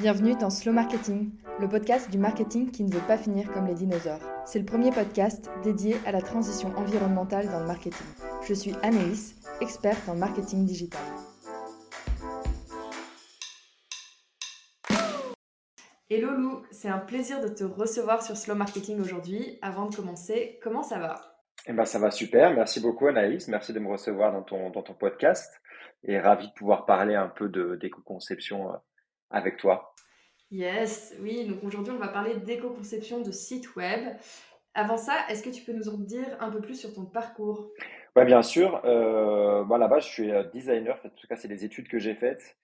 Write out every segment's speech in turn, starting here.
Bienvenue dans Slow Marketing, le podcast du marketing qui ne veut pas finir comme les dinosaures. C'est le premier podcast dédié à la transition environnementale dans le marketing. Je suis Anaïs, experte en marketing digital. Hello Lou, c'est un plaisir de te recevoir sur Slow Marketing aujourd'hui. Avant de commencer, comment ça va? Eh ben, ça va super. Merci beaucoup Anaïs. Merci de me recevoir dans ton, dans ton podcast et ravi de pouvoir parler un peu d'éco-conception euh, avec toi. Yes, oui, donc aujourd'hui on va parler d'éco-conception de sites web. Avant ça, est-ce que tu peux nous en dire un peu plus sur ton parcours? Oui, bien sûr. Euh, moi, là-bas, je suis euh, designer. En tout cas, c'est des études que j'ai faites,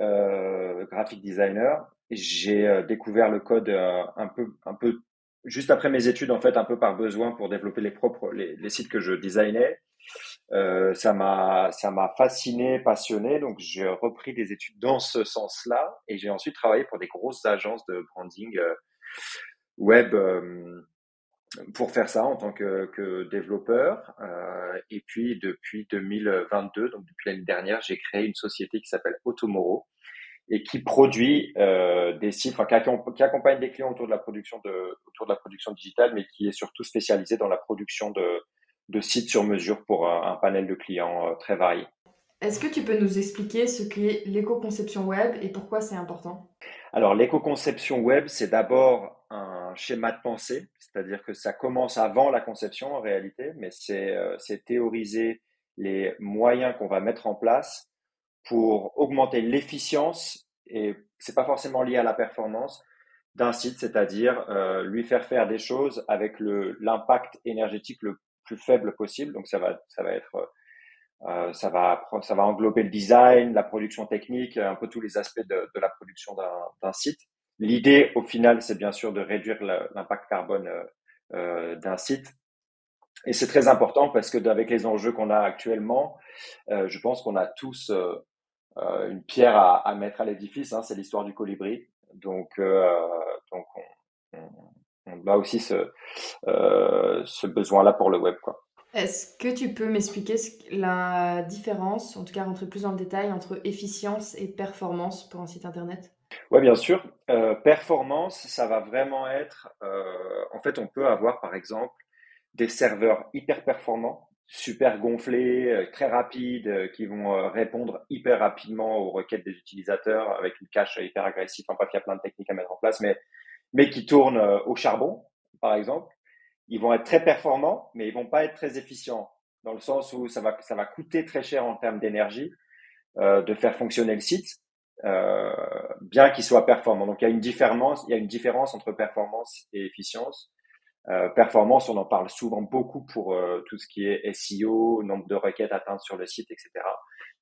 euh, graphic designer. J'ai euh, découvert le code un peu, un peu juste après mes études, en fait, un peu par besoin pour développer les propres les, les sites que je designais. Euh, ça m'a ça m'a fasciné, passionné. Donc j'ai repris des études dans ce sens-là et j'ai ensuite travaillé pour des grosses agences de branding euh, web euh, pour faire ça en tant que, que développeur. Euh, et puis depuis 2022, donc depuis l'année dernière, j'ai créé une société qui s'appelle Automoro et qui produit euh, des sites, enfin qui, accompagne des clients autour de la production de autour de la production digitale, mais qui est surtout spécialisé dans la production de de sites sur mesure pour un, panel de clients euh, très varié. Est-ce que tu peux nous expliquer ce qu'est l'éco-conception web et pourquoi c'est important? Alors, l'éco-conception web, c'est d'abord un schéma de pensée, c'est-à-dire que ça commence avant la conception en réalité, mais c'est euh, théoriser les moyens qu'on va mettre en place pour augmenter l'efficience, et c'est pas forcément lié à la performance, d'un site, c'est-à-dire euh, lui faire faire des choses avec l'impact énergétique le plus faible possible. Donc ça va, ça va être, euh, ça va, ça va englober le design, la production technique, un peu tous les aspects de, la production d'un site. L'idée, au final, c'est bien sûr de réduire l'impact carbone euh, euh, d'un site. Et c'est très important parce que avec les enjeux qu'on a actuellement, euh, je pense qu'on a tous euh, euh, une pierre à, mettre à l'édifice. Hein, c'est l'histoire du colibri. Donc, donc on, on on a aussi ce, euh, ce besoin-là pour le web. Quoi. Est-ce que tu peux m'expliquer la différence, en tout cas rentrer plus dans le détail, entre efficience et performance pour un site internet? Oui, bien sûr. Euh, performance, ça va vraiment être, euh, en fait, on peut avoir par exemple des serveurs hyper performants, super gonflés, très rapides, qui vont répondre hyper rapidement aux requêtes des utilisateurs avec une cache hyper agressive. En bref, il y a plein de techniques à mettre en place, mais mais qui tournent euh, au charbon, par exemple, ils vont être très performants, mais ils vont pas être très efficients, dans le sens où ça va, ça va coûter très cher en termes d'énergie euh, de faire fonctionner le site, euh, bien qu'il soit performant. Donc il y a une différence, il y a une différence entre performance et efficience. Performance, on en parle souvent beaucoup pour tout ce qui est SEO, nombre de requêtes atteintes sur le site, etc.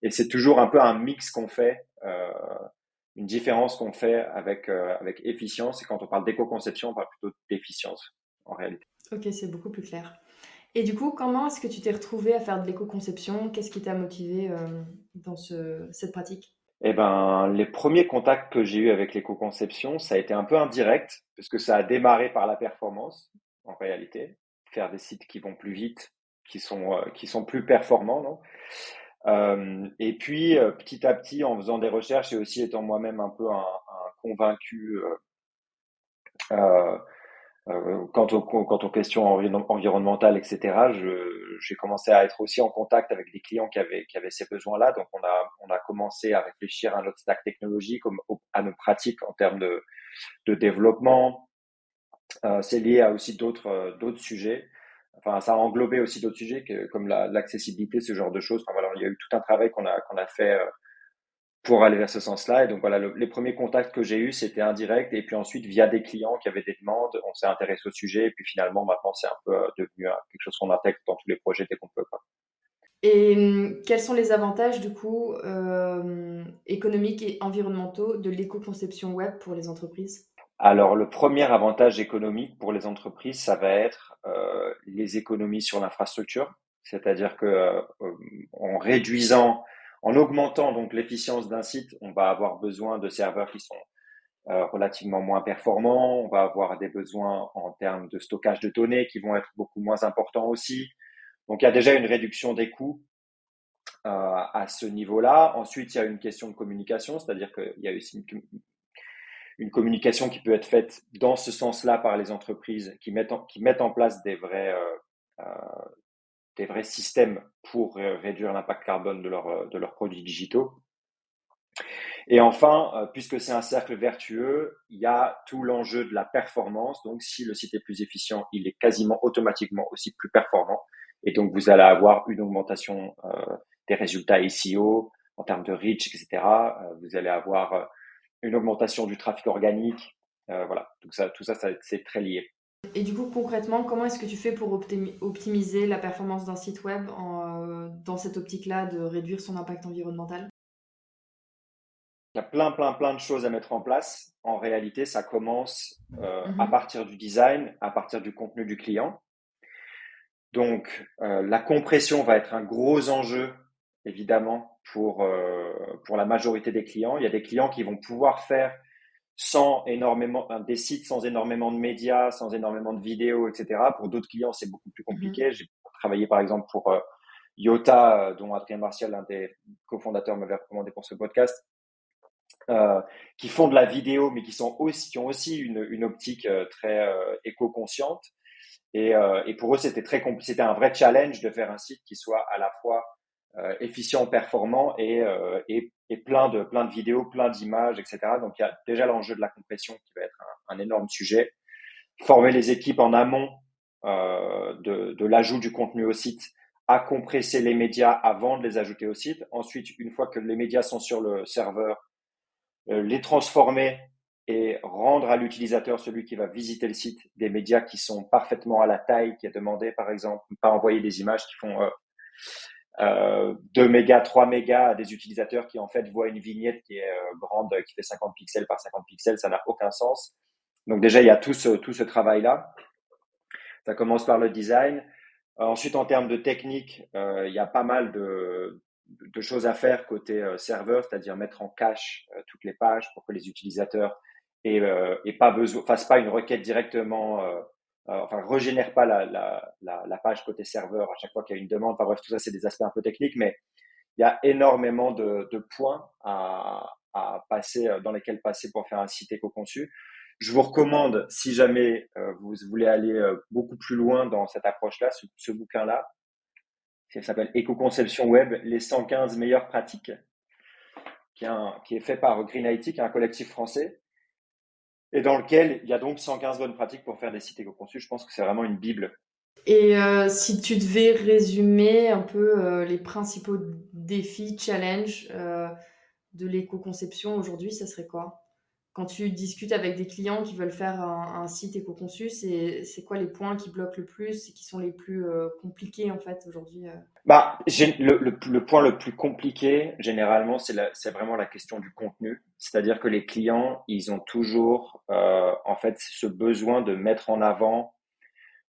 Et c'est toujours un peu un mix qu'on fait une différence qu'on fait avec, euh, avec efficience. Et quand on parle d'éco-conception, on parle plutôt d'efficience en réalité. Ok, c'est beaucoup plus clair. Et du coup, comment est-ce que tu t'es retrouvé à faire de l'éco-conception? Qu'est-ce qui t'a motivé euh, dans ce, cette pratique? Eh ben, les premiers contacts que j'ai eus avec l'éco-conception, ça a été un peu indirect, parce que ça a démarré par la performance, en réalité. Faire des sites qui vont plus vite, qui sont, euh, qui sont plus performants, non? Euh, et puis, euh, petit à petit, en faisant des recherches et aussi étant moi-même un peu un, convaincu euh, euh, quant, aux, quant aux questions environnementales, etc., j'ai commencé à être aussi en contact avec des clients qui avaient, qui avaient ces besoins-là. Donc, on a, on a commencé à réfléchir à notre stack technologique, à nos pratiques en termes de, de développement. C'est lié à aussi d'autres sujets enfin, ça a englobé aussi d'autres sujets comme l'accessibilité, ce genre de choses. Enfin, voilà, il y a eu tout un travail qu'on a, qu'on a fait euh, pour aller vers ce sens-là. Et donc voilà, les premiers contacts que j'ai eus, c'était indirect. Et puis ensuite, via des clients qui avaient des demandes, on s'est intéressé au sujet. Et puis finalement, maintenant, c'est un peu euh, devenu euh, quelque chose qu'on intègre dans tous les projets dès qu'on peut. Et hum, quels sont les avantages, du coup, euh, économiques et environnementaux de l'éco-conception web pour les entreprises? Alors, le premier avantage économique pour les entreprises, ça va être euh, les économies sur l'infrastructure, c'est-à-dire que euh, en réduisant, en augmentant donc l'efficience d'un site, on va avoir besoin de serveurs qui sont euh, relativement moins performants, on va avoir des besoins en termes de stockage de données qui vont être beaucoup moins importants aussi. Donc, il y a déjà une réduction des coûts à ce niveau-là. Ensuite, il y a une question de communication, c'est-à-dire qu'il y a aussi une communication qui peut être faite dans ce sens-là par les entreprises qui mettent en, qui mettent en place des vrais, euh, des vrais systèmes pour réduire l'impact carbone de, leur, de leurs produits digitaux. Et enfin, puisque c'est un cercle vertueux, il y a tout l'enjeu de la performance. Donc, si le site est plus efficient, il est quasiment automatiquement aussi plus performant. Et donc, vous allez avoir une augmentation euh, des résultats SEO en termes de reach, etc. Euh, vous allez avoir euh, une augmentation du trafic organique. voilà, tout ça, tout ça, ça c'est très lié. Et du coup, concrètement, comment est-ce que tu fais pour optimiser la performance d'un site web en, dans cette optique-là de réduire son impact environnemental? Il y a plein, plein, plein de choses à mettre en place. En réalité, ça commence euh, à mhm. partir du design, à partir du contenu du client. Donc, euh, la compression va être un gros enjeu, évidemment, pour, euh, pour la majorité des clients. Il y a des clients qui vont pouvoir faire sans énormément, des sites sans énormément de médias, sans énormément de vidéos, etc. Pour d'autres clients, c'est beaucoup plus compliqué. Mhm. J'ai travaillé, par exemple, pour Yota, dont Adrien Martial, l'un des cofondateurs, m'avait recommandé pour ce podcast. Euh, qui font de la vidéo, mais qui, sont aussi, qui ont aussi une, une optique euh, très euh, éco-consciente. Et, et, pour eux, c'était très c'était un vrai challenge de faire un site qui soit à la fois efficient, performant et, et, et, plein de plein de vidéos, plein d'images, etc. Donc il y a déjà l'enjeu de la compression qui va être un, énorme sujet. Former les équipes en amont de, de l'ajout du contenu au site, à compresser les médias avant de les ajouter au site. Ensuite, une fois que les médias sont sur le serveur, euh, les transformer et rendre à l'utilisateur, celui qui va visiter le site, des médias qui sont parfaitement à la taille qui est demandée, par exemple, pas envoyer des images qui font euh, euh, 2 mégas, 3 mégas à des utilisateurs qui en fait voient une vignette qui est euh, grande, qui fait 50 pixels par 50 pixels, ça n'a aucun sens. Donc déjà, il y a tout ce, tout ce travail-là. Ça commence par le design. ensuite, en termes de technique, il y a pas mal de, de choses à faire côté euh, serveur, c'est-à-dire mettre en cache euh, toutes les pages pour que les utilisateurs aient, euh, pas besoin, fassent pas une requête directement, enfin régénèrent pas la, la, la, page côté serveur à chaque fois qu'il y a une demande. Enfin bref, tout ça c'est des aspects un peu techniques, mais il y a énormément de, de points à, à, passer, dans lesquels passer pour faire un site éco-conçu. Je vous recommande, si jamais vous voulez aller beaucoup plus loin dans cette approche-là, ce bouquin-là, qui s'appelle Éco-conception web, les 115 meilleures pratiques, qui est, fait par Green IT, qui est un collectif français, et dans lequel il y a donc 115 bonnes pratiques pour faire des sites éco-conçus. Je pense que c'est vraiment une bible. Et euh, si tu devais résumer un peu euh, les principaux défis, challenges euh, de l'éco-conception aujourd'hui, ça serait quoi? Quand tu discutes avec des clients qui veulent faire un, site éco-conçu, c'est quoi les points qui bloquent le plus et qui sont les plus euh, compliqués en fait aujourd'hui euh? bah, le, point le plus compliqué, généralement, c'est vraiment la question du contenu. C'est-à-dire que les clients, ils ont toujours euh, en fait ce besoin de mettre en avant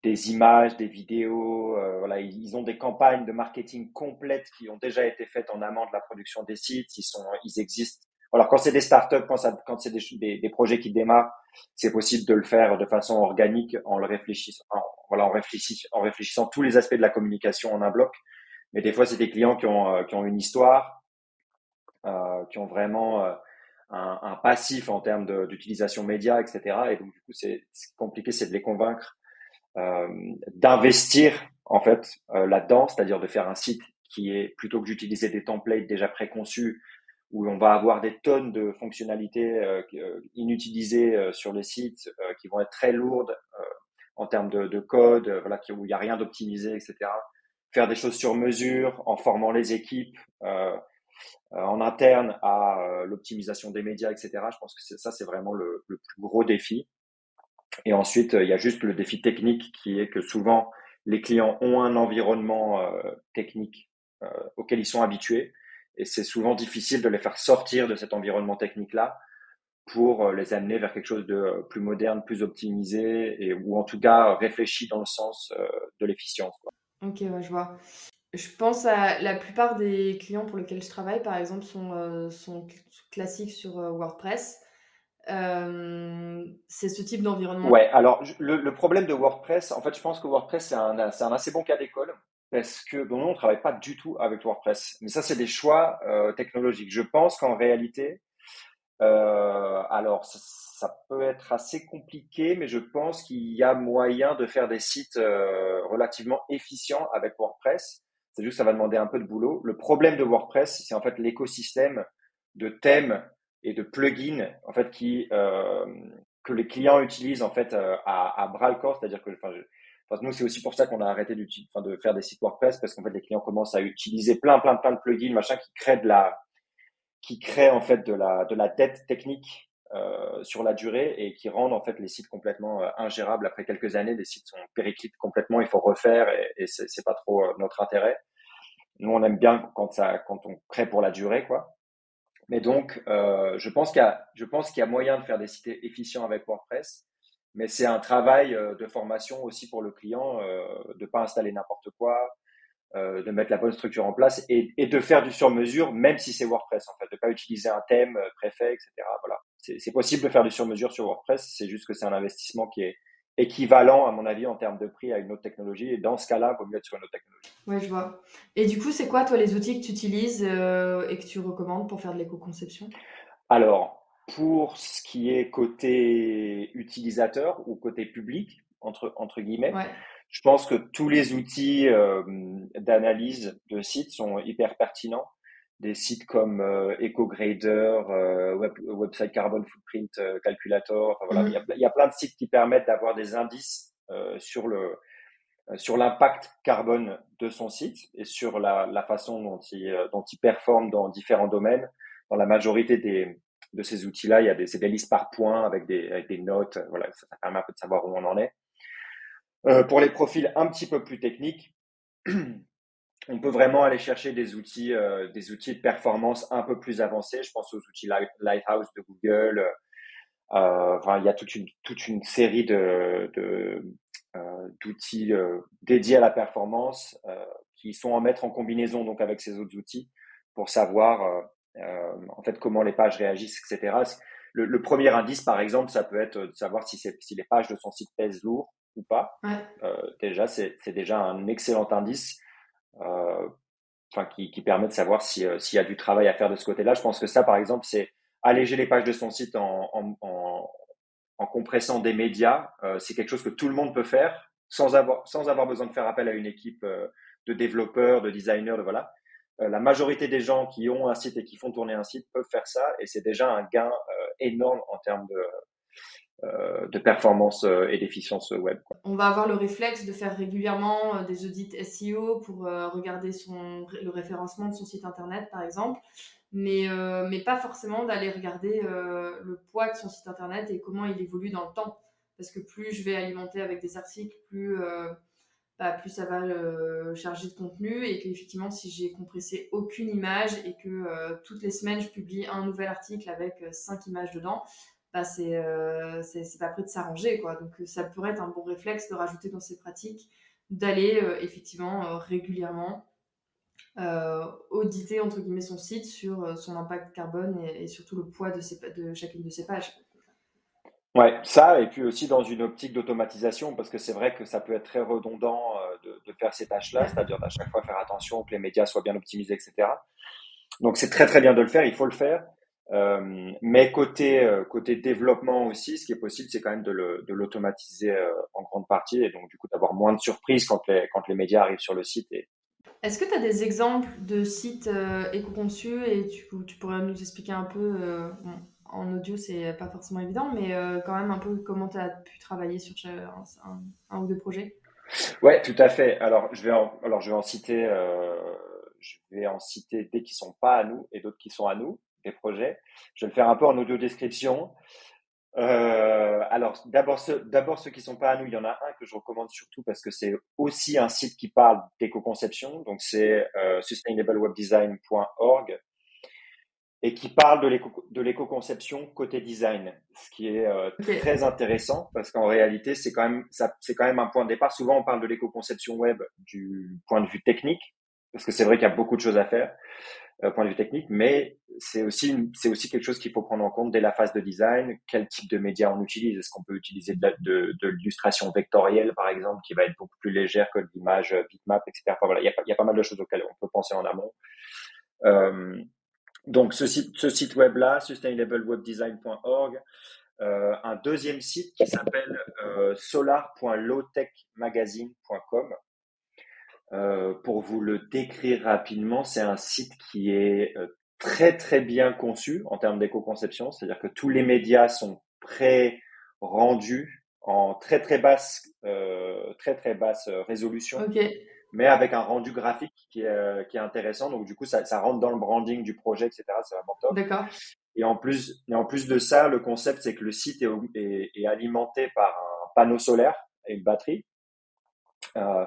des images, des vidéos. ils ont des campagnes de marketing complètes qui ont déjà été faites en amont de la production des sites. Ils existent alors quand c'est des startups, quand, c'est des, projets qui démarrent, c'est possible de le faire de façon organique en le réfléchissant, voilà, en, réfléchissant, en réfléchissant tous les aspects de la communication en un bloc. Mais des fois, c'est des clients qui ont, euh, qui ont une histoire, euh, qui ont vraiment euh, un, passif en termes d'utilisation média, etc. Et donc, du coup, c'est compliqué, c'est de les convaincre d'investir en fait là-dedans, c'est-à-dire de faire un site qui est plutôt que d'utiliser des templates déjà préconçus où on va avoir des tonnes de fonctionnalités euh, euh, inutilisées euh, sur les sites qui vont être très lourdes en termes de, de code, voilà, où il n'y a rien d'optimisé, etc. Faire des choses sur mesure en formant les équipes en interne à l'optimisation des médias, etc. Je pense que ça, c'est vraiment le, le, plus gros défi. Et ensuite, il y a juste le défi technique qui est que souvent, les clients ont un environnement technique auquel ils sont habitués et c'est souvent difficile de les faire sortir de cet environnement technique-là pour euh, les amener vers quelque chose de euh, plus moderne, plus optimisé, et, ou en tout cas réfléchi dans le sens euh, de l'efficience. Ok, je vois. Je pense à la plupart des clients pour lesquels je travaille, par exemple, sont, sont classiques sur WordPress. c'est ce type d'environnement. Ouais, alors le, problème de WordPress, en fait, je pense que WordPress, c'est un, un, assez bon cas d'école parce que bon, nous, on ne travaille pas du tout avec WordPress. Mais ça, c'est des choix euh, technologiques. Je pense qu'en réalité, euh, alors, ça, peut être assez compliqué, mais je pense qu'il y a moyen de faire des sites euh, relativement efficients avec WordPress. C'est juste que ça va demander un peu de boulot. Le problème de WordPress, c'est en fait l'écosystème de thèmes et de plugins en fait qui euh, que les clients utilisent en fait à, à bras le corps. C'est-à-dire que, enfin, nous, c'est aussi pour ça qu'on a arrêté enfin, de faire des sites WordPress parce qu'en fait, les clients commencent à utiliser plein, plein, plein de plugins, machin, qui créent de la, qui créent en fait de la, de la dette technique euh, sur la durée et qui rendent en fait les sites complètement euh, ingérables après quelques années. Les sites sont périclites complètement, il faut refaire et, et c'est pas trop euh, notre intérêt. Nous, on aime bien quand ça, quand on crée pour la durée, quoi. Mais donc, euh, je pense qu'il y a, je pense qu'il y a moyen de faire des sites efficients avec WordPress, mais c'est un travail euh, de formation aussi pour le client, euh, de pas installer n'importe quoi, euh, de mettre la bonne structure en place et, et de faire du sur-mesure, même si c'est WordPress, en fait, de pas utiliser un thème euh, préfet, etc. Voilà, c'est possible de faire du sur-mesure sur WordPress, c'est juste que c'est un investissement qui est équivalent, à mon avis, en termes de prix à une autre technologie. Et dans ce cas-là, il vaut mieux être sur une autre technologie. Oui, je vois. Et du coup, c'est quoi, toi, les outils que tu utilises euh, et que tu recommandes pour faire de l'éco-conception? Alors, pour ce qui est côté utilisateur ou côté public, entre, entre guillemets, ouais. Je pense que tous les outils euh, d'analyse de sites sont hyper pertinents. Des sites comme euh, EcoGrader, euh, Web, Website Carbon Footprint Calculator. Voilà. Mm-hmm. il, y a, il, y a, plein de sites qui permettent d'avoir des indices sur le sur l'impact carbone de son site et sur la, la façon dont il, dont il performe dans différents domaines. Dans la majorité des, de ces outils-là, il y a des, listes par points avec des, notes. Voilà, ça permet un peu de savoir où on en est. Euh, pour les profils un petit peu plus techniques, on peut vraiment aller chercher des outils, euh, des outils de performance un peu plus avancés. Je pense aux outils Lighthouse de Google. Euh, enfin, il y a toute une, série d'outils dédiés à la performance qui sont à mettre en combinaison donc avec ces autres outils pour savoir en fait comment les pages réagissent, etc. Le, le, premier indice, par exemple, ça peut être de savoir si, si les pages de son site pèsent lourd ou pas. Ouais. Euh, déjà, c'est déjà un excellent indice euh, qui, qui, permet de savoir s'il si y a du travail à faire de ce côté-là. Je pense que ça, par exemple, c'est alléger les pages de son site en, en, en, en compressant des médias. Euh, c'est quelque chose que tout le monde peut faire sans avoir, sans avoir besoin de faire appel à une équipe euh, de développeurs, de designers, de voilà. Euh, la majorité des gens qui ont un site et qui font tourner un site peuvent faire ça et c'est déjà un gain euh, énorme en termes de, euh, de performance et d'efficience web. On va avoir le réflexe de faire régulièrement des audits SEO pour regarder le référencement de son site internet, par exemple, mais, mais pas forcément d'aller regarder le poids de son site internet et comment il évolue dans le temps. Parce que plus je vais alimenter avec des articles, plus, plus ça va charger de contenu et qu'effectivement, si j'ai compressé aucune image et que toutes les semaines, je publie un nouvel article avec cinq images dedans, bah c'est euh, c'est pas prêt de s'arranger quoi. Donc euh, ça pourrait être un bon réflexe de rajouter dans ses pratiques d'aller euh, effectivement euh, régulièrement euh, auditer entre guillemets son site sur euh, son impact carbone et, surtout le poids de chacune de ses pages Ouais, ça, et puis aussi dans une optique d'automatisation, parce que c'est vrai que ça peut être très redondant de, de faire ces tâches-là, c'est-à-dire à chaque fois faire attention que les médias soient bien optimisés, etc. Donc c'est très très bien de le faire, il faut le faire. Euh, mais côté euh, côté développement aussi, ce qui est possible, c'est quand même de l'automatiser euh, en grande partie et donc du coup d'avoir moins de surprises quand les quand les médias arrivent sur le site. Et... Est-ce que tu as des exemples de sites éco-conçus et tu, pourrais nous expliquer un peu en audio, c'est pas forcément évident, mais quand même un peu comment tu as pu travailler sur un, ou deux projets Ouais, tout à fait. Alors je vais en, alors je vais en citer je vais en citer des qui sont pas à nous et d'autres qui sont à nous des projets. Je vais le faire un peu en audio description. Euh, alors, d'abord ceux, d'abord ceux qui sont pas à nous, il y en a un que je recommande surtout parce que c'est aussi un site qui parle d'éco-conception. Donc, c'est euh, sustainablewebdesign.org et qui parle de, l'éco, de l'éco-conception côté design, ce qui est euh, okay. très intéressant parce qu'en réalité, c'est quand même, ça, c'est quand même un point de départ. Souvent, on parle de l'éco-conception web du point de vue technique parce que c'est vrai qu'il y a beaucoup de choses à faire euh, point de vue technique, mais c'est aussi c'est aussi quelque chose qu'il faut prendre en compte dès la phase de design. Quel type de médias on utilise? Est-ce qu'on peut utiliser de, de, de l'illustration vectorielle, par exemple, qui va être beaucoup plus légère que l'image bitmap, etc. Enfin, voilà, il y, a, il y a pas mal de choses auxquelles on peut penser en amont. Euh, Donc, ce site, web-là, sustainablewebdesign.org, euh, un deuxième site qui s'appelle euh, solar.lowtechmagazine.com. Euh, pour vous le décrire rapidement, c'est un site qui est très très bien conçu en termes d'éco-conception, c'est-à-dire que tous les médias sont pré-rendus en très très basse, très très basse résolution, mais avec un rendu graphique qui est, qui est intéressant. Donc du coup, ça, ça rentre dans le branding du projet, etc. C'est vraiment top. D'accord. Et en plus, et en plus de ça, le concept, c'est que le site est, est, est, alimenté par un panneau solaire et une batterie. Euh,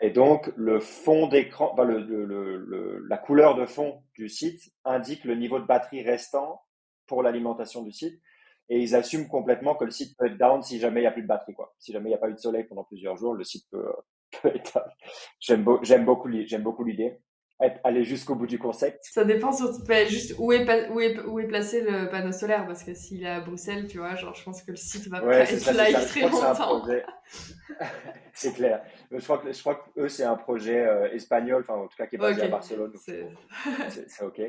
et donc, le fond d'écran, enfin, le, le, le, la couleur de fond du site indique le niveau de batterie restant pour l'alimentation du site. Et ils assument complètement que le site peut être down si jamais il n'y a plus de batterie. Quoi. Si jamais il n'y a pas eu de soleil pendant plusieurs jours, le site peut, J'aime beau, beaucoup, j'aime beaucoup l'idée aller jusqu'au bout du concept Ça dépend surtout juste où est, où est, où est placé le panneau solaire, parce que s'il est à Bruxelles, tu vois, genre je pense que le site va pas être ça, live très longtemps. C'est clair. Je crois que, je crois que eux, c'est un projet euh, espagnol, enfin en tout cas qui est basé à Barcelone. C'est ok.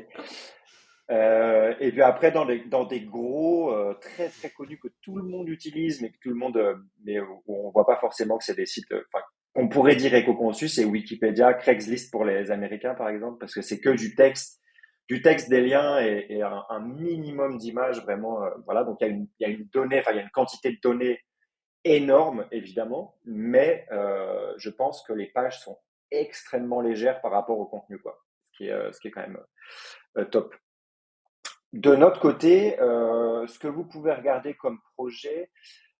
Euh, et puis après, dans, les, dans des gros, euh, très très connus que tout le monde utilise, mais que tout le monde, euh, mais où on voit pas forcément que c'est des sites, on pourrait dire éco-conçu, c'est Wikipédia, Craigslist pour les Américains, par exemple, parce que c'est que du texte, du texte, des liens et, un, minimum d'images, vraiment. Euh, voilà, donc il y, a une, donnée, enfin, il y a une quantité de données énorme, évidemment, mais euh, je pense que les pages sont extrêmement légères par rapport au contenu, quoi, ce qui est, euh, quand même top. De notre côté, ce que vous pouvez regarder comme projet,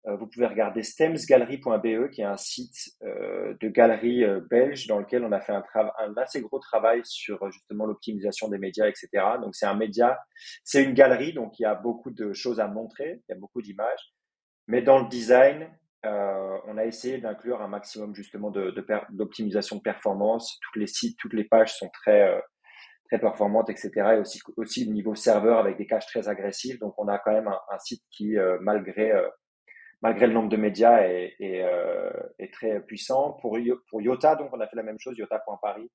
vous pouvez regarder stemsgallery.be, qui est un site euh, de galerie euh, belge dans lequel on a fait un, un assez gros travail sur justement l'optimisation des médias, etc. Donc c'est un média, c'est une galerie, donc il y a beaucoup de choses à montrer, il y a beaucoup d'images. Mais dans le design, euh, on a essayé d'inclure un maximum justement d'optimisation de, de, performance. Toutes les sites, toutes les pages sont très très performantes, etc. Et aussi aussi au niveau serveur avec des caches très agressives. Donc on a quand même un, un site qui, malgré malgré le nombre de médias, est, euh, très puissant. Pour, pour Yota, donc on a fait la même chose, yota.paris.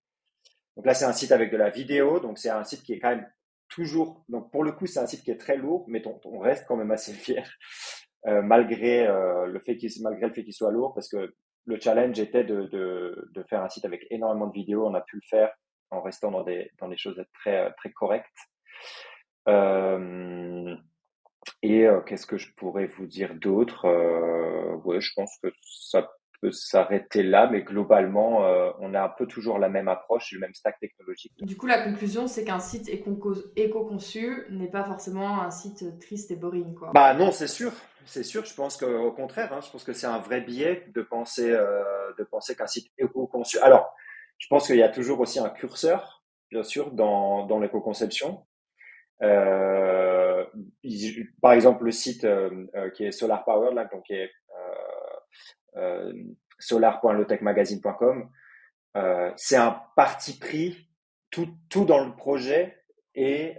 Donc là, c'est un site avec de la vidéo, donc c'est un site qui est quand même toujours. Donc pour le coup, c'est un site qui est très lourd, mais on reste quand même assez fier, euh, malgré euh, le fait qu'il malgré le fait qu'il soit lourd, parce que le challenge était de, faire un site avec énormément de vidéos. On a pu le faire en restant dans des choses très correctes. Et euh, qu'est-ce que je pourrais vous dire d'autre euh, Ouais, je pense que ça peut s'arrêter là, mais globalement, euh, on a un peu toujours la même approche, le même stack technologique. Du coup, la conclusion, c'est qu'un site éco-conçu n'est pas forcément un site triste et boring, quoi. Bah non, c'est sûr, c'est sûr. Je pense qu'au contraire, hein, je pense que c'est un vrai biais de penser, euh, de penser qu'un site éco-conçu. Alors, je pense qu'il y a toujours aussi un curseur, bien sûr, dans, dans l'éco-conception. Euh, par exemple, le site euh, euh, qui est Solar Power, là, donc qui est euh, solar.lotechmagazine.com, c'est un parti pris tout, tout dans le projet et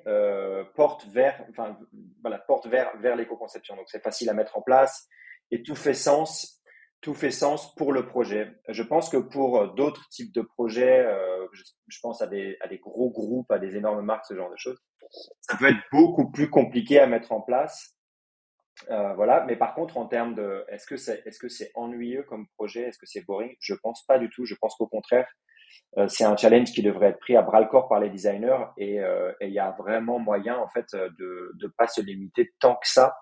porte vers, enfin, voilà, porte vers, vers l'éco-conception. Donc, c'est facile à mettre en place et tout fait sens tout fait sens pour le projet. Je pense que pour d'autres types de projets, je, je, pense à des, à des gros groupes, à des énormes marques, ce genre de choses, ça peut être beaucoup plus compliqué à mettre en place. Euh, voilà. Mais par contre, en termes de, est-ce que c'est, est-ce que ennuyeux comme projet, est-ce que c'est boring? Je pense pas du tout. Je pense qu'au contraire, euh, c'est un challenge qui devrait être pris à bras le corps par les designers et euh, il y a vraiment moyen en fait de ne pas se limiter tant que ça.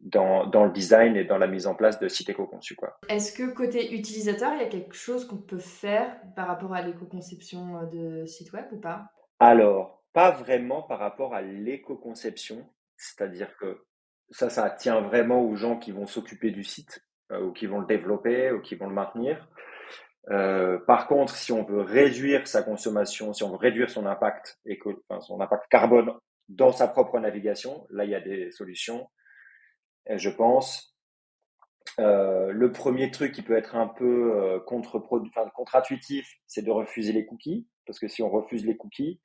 Dans, dans, le design et dans la mise en place de sites éco-conçus. Est-ce que côté utilisateur, il y a quelque chose qu'on peut faire par rapport à l'éco-conception de site web ou pas? Alors, pas vraiment par rapport à l'éco-conception, c'est-à-dire que ça, ça tient vraiment aux gens qui vont s'occuper du site euh, ou qui vont le développer ou qui vont le maintenir. Euh, par contre, si on veut réduire sa consommation, si on veut réduire son impact, éco, son impact carbone dans sa propre navigation, là, il y a des solutions je pense. Euh, le premier truc qui peut être un peu contre-intuitif, c'est de refuser les cookies, parce que si on refuse les cookies,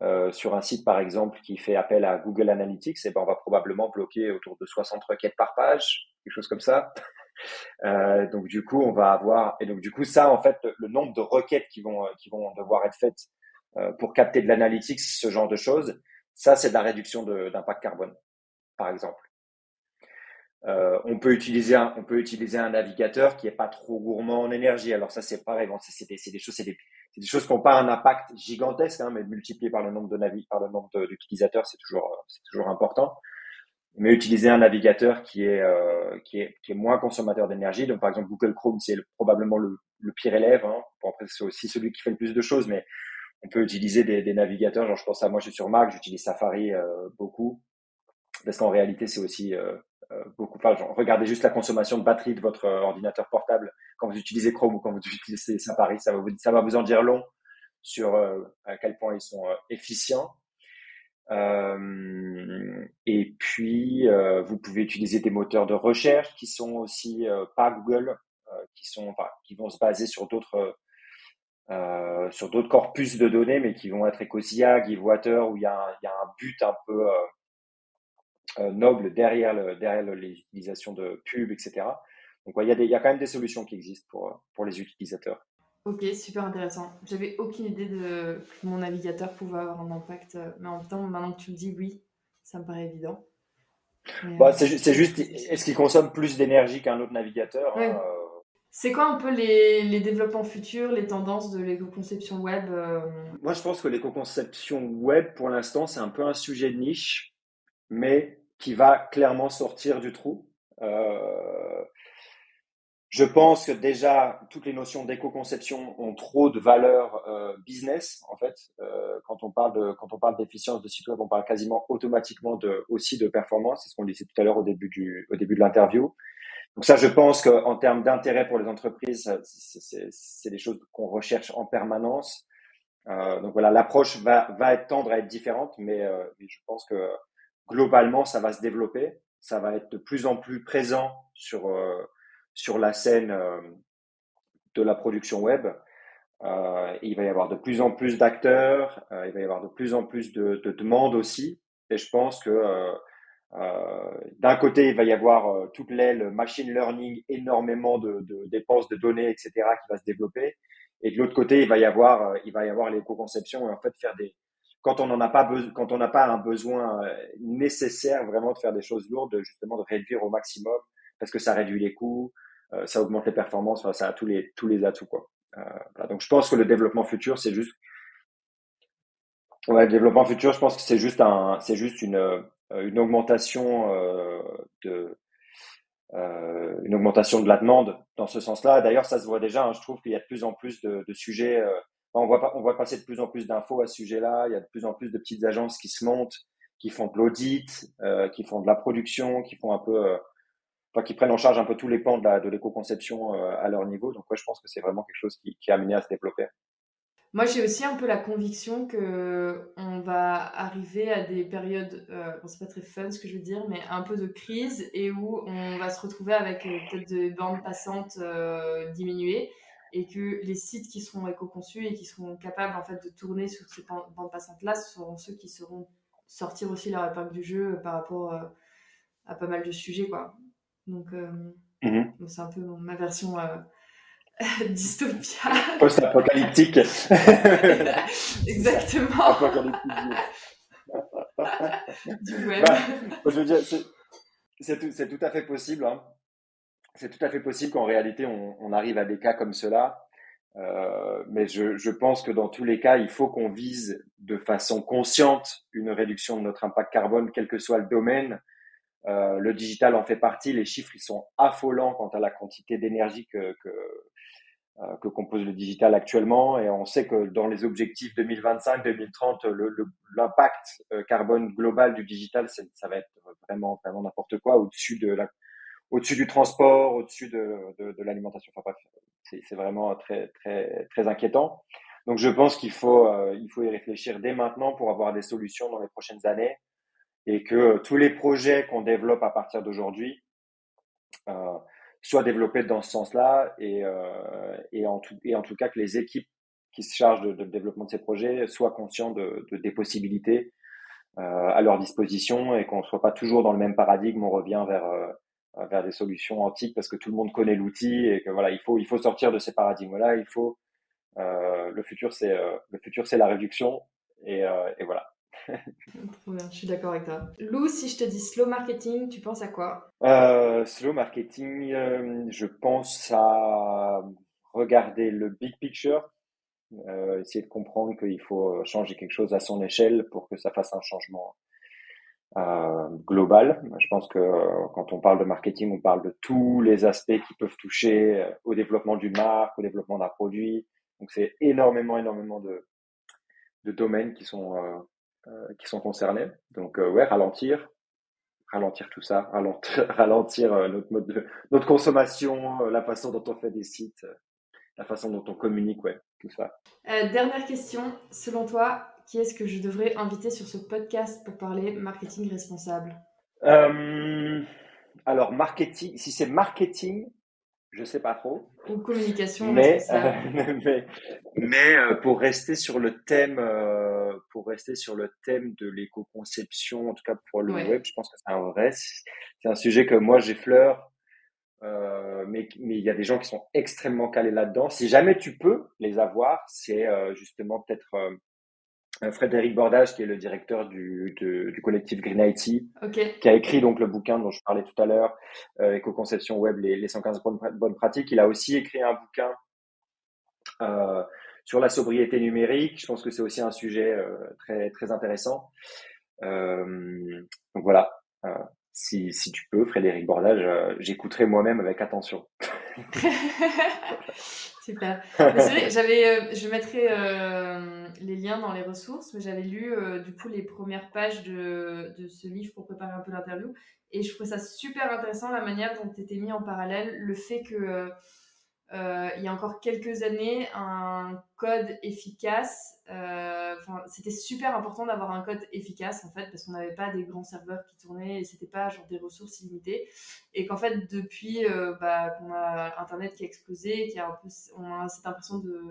euh, sur un site par exemple qui fait appel à Google Analytics, eh ben, on va probablement bloquer autour de 60 requêtes par page, quelque chose comme ça. Euh, donc du coup, on va avoir et donc du coup ça en fait le, nombre de requêtes qui vont qui vont devoir être faites pour capter de l'analytics, ce genre de choses. Ça, c'est de la réduction d'impact carbone, par exemple. Euh, on peut utiliser un, on peut utiliser un navigateur qui est pas trop gourmand en énergie. Alors ça c'est pareil, bon, c'est des, des, choses, c'est des, des, choses qui n'ont pas un impact gigantesque, hein, mais multiplié par le nombre de navi par le nombre d'utilisateurs, c'est toujours, c'est toujours important. Mais utiliser un navigateur qui est, euh, qui est, qui est moins consommateur d'énergie. Donc par exemple Google Chrome, c'est probablement le, le, pire élève. Hein. Bon, après c'est aussi celui qui fait le plus de choses, mais on peut utiliser des, des navigateurs. Genre je pense à moi, je suis sur Mac, j'utilise Safari euh, beaucoup parce qu'en réalité c'est aussi euh, beaucoup. Enfin, regardez juste la consommation de batterie de votre euh, ordinateur portable quand vous utilisez Chrome ou quand vous utilisez Safari. Ça va vous, ça va vous en dire long sur euh, à quel point ils sont efficients. et puis, vous pouvez utiliser des moteurs de recherche qui sont aussi pas Google, qui sont, enfin, qui vont se baser sur d'autres sur d'autres corpus de données, mais qui vont être Ecosia, Givewater, où il y y a un but un peu euh, noble derrière, le, derrière les utilisations de pubs, etc. Donc, il, y a des, il y a quand même des solutions qui existent pour, pour les utilisateurs. Ok, super intéressant. J'avais aucune idée de que mon navigateur pouvait avoir un impact, euh, mais en même temps, maintenant que tu le dis, oui, ça me paraît évident. Bah, euh, c'est juste, est-ce qu'il consomme plus d'énergie qu'un autre navigateur hein, C'est quoi un peu les, les, développements futurs, les tendances de l'éco-conception web Moi, je pense que l'éco-conception web, pour l'instant, c'est un peu un sujet de niche, mais qui va clairement sortir du trou. Euh, je pense que déjà, toutes les notions d'éco-conception ont trop de valeur euh, business, en fait. Euh, quand on parle quand on parle d'efficience de site web, on parle quasiment automatiquement de, aussi de performance. C'est ce qu'on disait tout à l'heure au début du, au début de l'interview. Donc ça, je pense qu'en termes d'intérêt pour les entreprises, c'est des choses qu'on recherche en permanence. Euh, donc voilà, l'approche va, va être tendre à être différente, mais, euh, mais je pense que globalement, ça va se développer. Ça va être de plus en plus présent sur, euh, sur la scène euh, de la production web. Euh, il va y avoir de plus en plus d'acteurs, il va y avoir de plus en plus de, de demandes aussi. Et je pense que d'un côté, il va y avoir toute l'aile machine learning, énormément de, de, dépenses de données, etc., qui va se développer. Et de l'autre côté, il va y avoir, il va y avoir l'éco-conception et en fait faire des, quand on n'en a pas quand on n'a pas un besoin euh, nécessaire vraiment de faire des choses lourdes, justement de réduire au maximum parce que ça réduit les coûts, euh, ça augmente les performances, ça a tous les tous les atouts quoi. Euh, Donc je pense que le développement futur c'est juste le développement futur, je pense que c'est juste un c'est juste une une augmentation de une augmentation de la demande dans ce sens-là. D'ailleurs, ça se voit déjà. Hein, je trouve qu'il y a de plus en plus de sujets on voit, on voit passer de plus en plus d'infos à ce sujet-là. Il y a de plus en plus de petites agences qui se montent, qui font de l'audit, euh, qui font de la production, qui font un peu, euh, qui prennent en charge un peu tous les pans de, l'éco-conception euh, à leur niveau. Donc, je pense que c'est vraiment quelque chose qui, est amené à se développer. Moi, j'ai aussi un peu la conviction que on va arriver à des périodes, euh, bon, c'est pas très fun ce que je veux dire, mais un peu de crise et où on va se retrouver avec peut-être des bandes passantes diminuées et que les sites qui seront éco-conçus et qui seront capables en fait de tourner sur ces bandes passantes là seront ceux qui seront sortir aussi leur épingle du jeu par rapport euh, à pas mal de sujets quoi. Donc euh, mhm. c'est un peu ma version euh, dystopia. Post-apocalyptique. Exactement. Du web. Bah, je veux dire c'est tout, tout, à fait possible hein c'est tout à fait possible qu'en réalité, on, arrive à des cas comme cela. Euh, mais je, pense que dans tous les cas, il faut qu'on vise de façon consciente une réduction de notre impact carbone, quel que soit le domaine. Euh, le digital en fait partie. Les chiffres, ils sont affolants quant à la quantité d'énergie que, que, euh, compose le digital actuellement. Et on sait que dans les objectifs 2025-2030, l'impact carbone global du digital, ça va être vraiment, vraiment n'importe quoi, au-dessus de la au-dessus du transport, au-dessus de, de, de l'alimentation. Enfin bref, c'est vraiment très, très, très inquiétant. Donc je pense qu'il faut, euh, il faut y réfléchir dès maintenant pour avoir des solutions dans les prochaines années et que tous les projets qu'on développe à partir d'aujourd'hui euh, soient développés dans ce sens-là et, euh, et, en tout, et en tout cas que les équipes qui se chargent de, de développement de ces projets soient conscients de, de des possibilités euh, à leur disposition et qu'on ne soit pas toujours dans le même paradigme, on revient vers euh, vers des solutions antiques parce que tout le monde connaît l'outil et que voilà, il faut, il faut sortir de ces paradigmes-là. Il faut le futur, c'est le futur, c'est la réduction. Et, et voilà. Trop bien, je suis d'accord avec toi. Lou, si je te dis slow marketing, tu penses à quoi? Slow marketing, je pense à regarder le big picture, euh, essayer de comprendre qu'il faut changer quelque chose à son échelle pour que ça fasse un changement euh, global. Je pense que quand on parle de marketing, on parle de tous les aspects qui peuvent toucher au développement d'une marque, au développement d'un produit. Donc c'est énormément, énormément de, domaines qui sont, euh, euh qui sont concernés. Donc euh, ouais, ralentir, ralentir tout ça, ralentir, ralentir euh, notre mode de, notre consommation, la façon dont on fait des sites, la façon dont on communique, ouais, tout ça. Euh, dernière question, selon toi, qui est-ce que je devrais inviter sur ce podcast pour parler marketing responsable? Euh, Alors, marketing, si c'est marketing, je sais pas trop. Ou communication mais, mais, mais euh, pour rester sur le thème, pour rester sur le thème de l'éco-conception, en tout cas pour le web, je pense que c'est un vrai, c'est un sujet que moi j'effleure euh, mais mais il y a des gens qui sont extrêmement calés là-dedans. Si jamais tu peux les avoir, c'est euh, justement peut-être euh, Frédéric Bordage, qui est le directeur du, du collectif Green IT, qui a écrit donc le bouquin dont je parlais tout à l'heure, Éco-conception web, les, les 115 bonnes, bonnes, pratiques. Il a aussi écrit un bouquin sur la sobriété numérique. Je pense que c'est aussi un sujet très très intéressant. donc voilà si, si tu peux, Frédéric Bordage, euh, j'écouterai moi-même avec attention. Super. J'avais, euh, je mettrai euh, les liens dans les ressources, mais j'avais lu du coup les premières pages de, de, ce livre pour préparer un peu l'interview, et je trouvais ça super intéressant la manière dont tu étais mis en parallèle le fait que euh, il y a encore quelques années, un code efficace, euh, c'était super important d'avoir un code efficace en fait, parce qu'on n'avait pas des grands serveurs qui tournaient et c'était pas genre des ressources illimitées. Et qu'en fait, depuis euh, bah, qu'on a Internet qui a explosé, qui a un peu, on a cette impression de,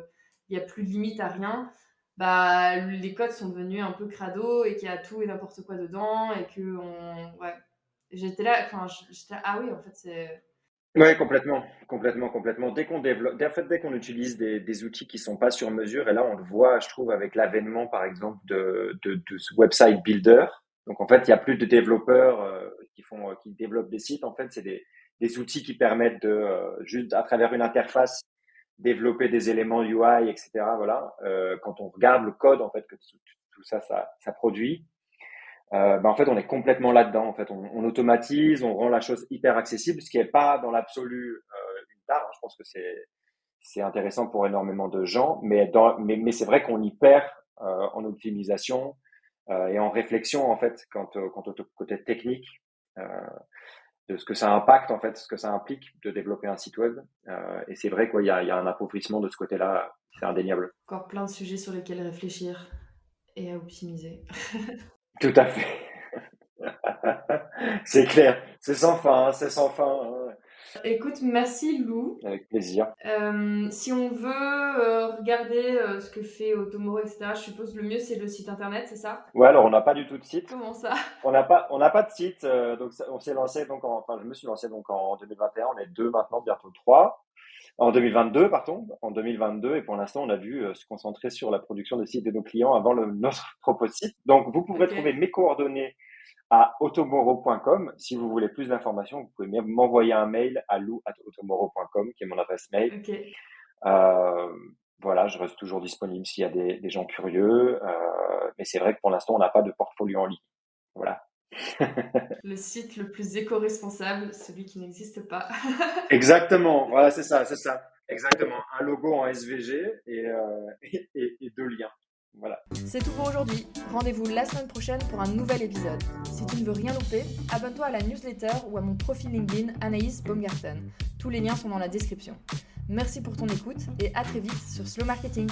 il n'y a plus de limite à rien. Bah, les codes sont devenus un peu crado et qu'il y a tout et n'importe quoi dedans et que on, ouais, j'étais là, enfin, j'étais ah oui, en fait, c'est oui, complètement, complètement, complètement. Dès qu'on développe, en fait, dès qu'on utilise des, des, outils qui sont pas sur mesure, et là on le voit, je trouve, avec l'avènement, par exemple, de, de, de, ce website builder. Donc en fait, il y a plus de développeurs euh, qui font, euh, qui développent des sites. En fait, c'est des, des outils qui permettent de euh, juste à travers une interface développer des éléments UI, etc. Voilà. quand on regarde le code, en fait, que tout, tout ça, ça, ça produit, euh, ben en fait, on est complètement là-dedans. En fait, on, automatise, on rend la chose hyper accessible, ce qui n'est pas dans l'absolu euh, une tare. Hein. Je pense que c'est c'est intéressant pour énormément de gens, mais mais, c'est vrai qu'on y perd euh, en optimisation euh, et en réflexion en fait quant, quant au côté technique de ce que ça impacte en fait, ce que ça implique de développer un site web. et c'est vrai a, il y a un appauvrissement de ce côté-là, c'est indéniable. Encore plein de sujets sur lesquels réfléchir et à optimiser. Tout à fait. c'est clair. C'est sans fin, hein, c'est sans fin. Hein. Écoute, merci Lou. Avec plaisir. Euh, si on veut euh, regarder euh, ce que fait Automoro, etc., je suppose le mieux c'est le site internet, c'est ça? Ouais, alors on n'a pas du tout de site. Comment ça? On n'a pas, on n'a pas de site. donc on s'est lancé donc, en, enfin je me suis lancé donc en 2021. On est deux maintenant, bientôt trois en 2022, pardon, en 2022, et pour l'instant, on a dû euh, se concentrer sur la production des sites de nos clients avant le, notre propre site. Donc, vous pourrez trouver mes coordonnées à automoro.com. Si vous voulez plus d'informations, vous pouvez m'envoyer un mail à lou.automoro.com, qui est mon adresse mail. Euh, voilà, je reste toujours disponible s'il y a des, des gens curieux. Euh, mais c'est vrai que pour l'instant, on n'a pas de portfolio en ligne. Voilà le site le plus éco-responsable, celui qui n'existe pas. Exactement, voilà, c'est ça, c'est ça. Exactement, un logo en SVG euh, et, et, et, deux liens. Voilà. C'est tout pour aujourd'hui. Rendez-vous la semaine prochaine pour un nouvel épisode. Si tu ne veux rien louper, abonne-toi à la newsletter ou à mon profil LinkedIn Anaïs Baumgarten. Tous les liens sont dans la description. Merci pour ton écoute et à très vite sur Slow Marketing.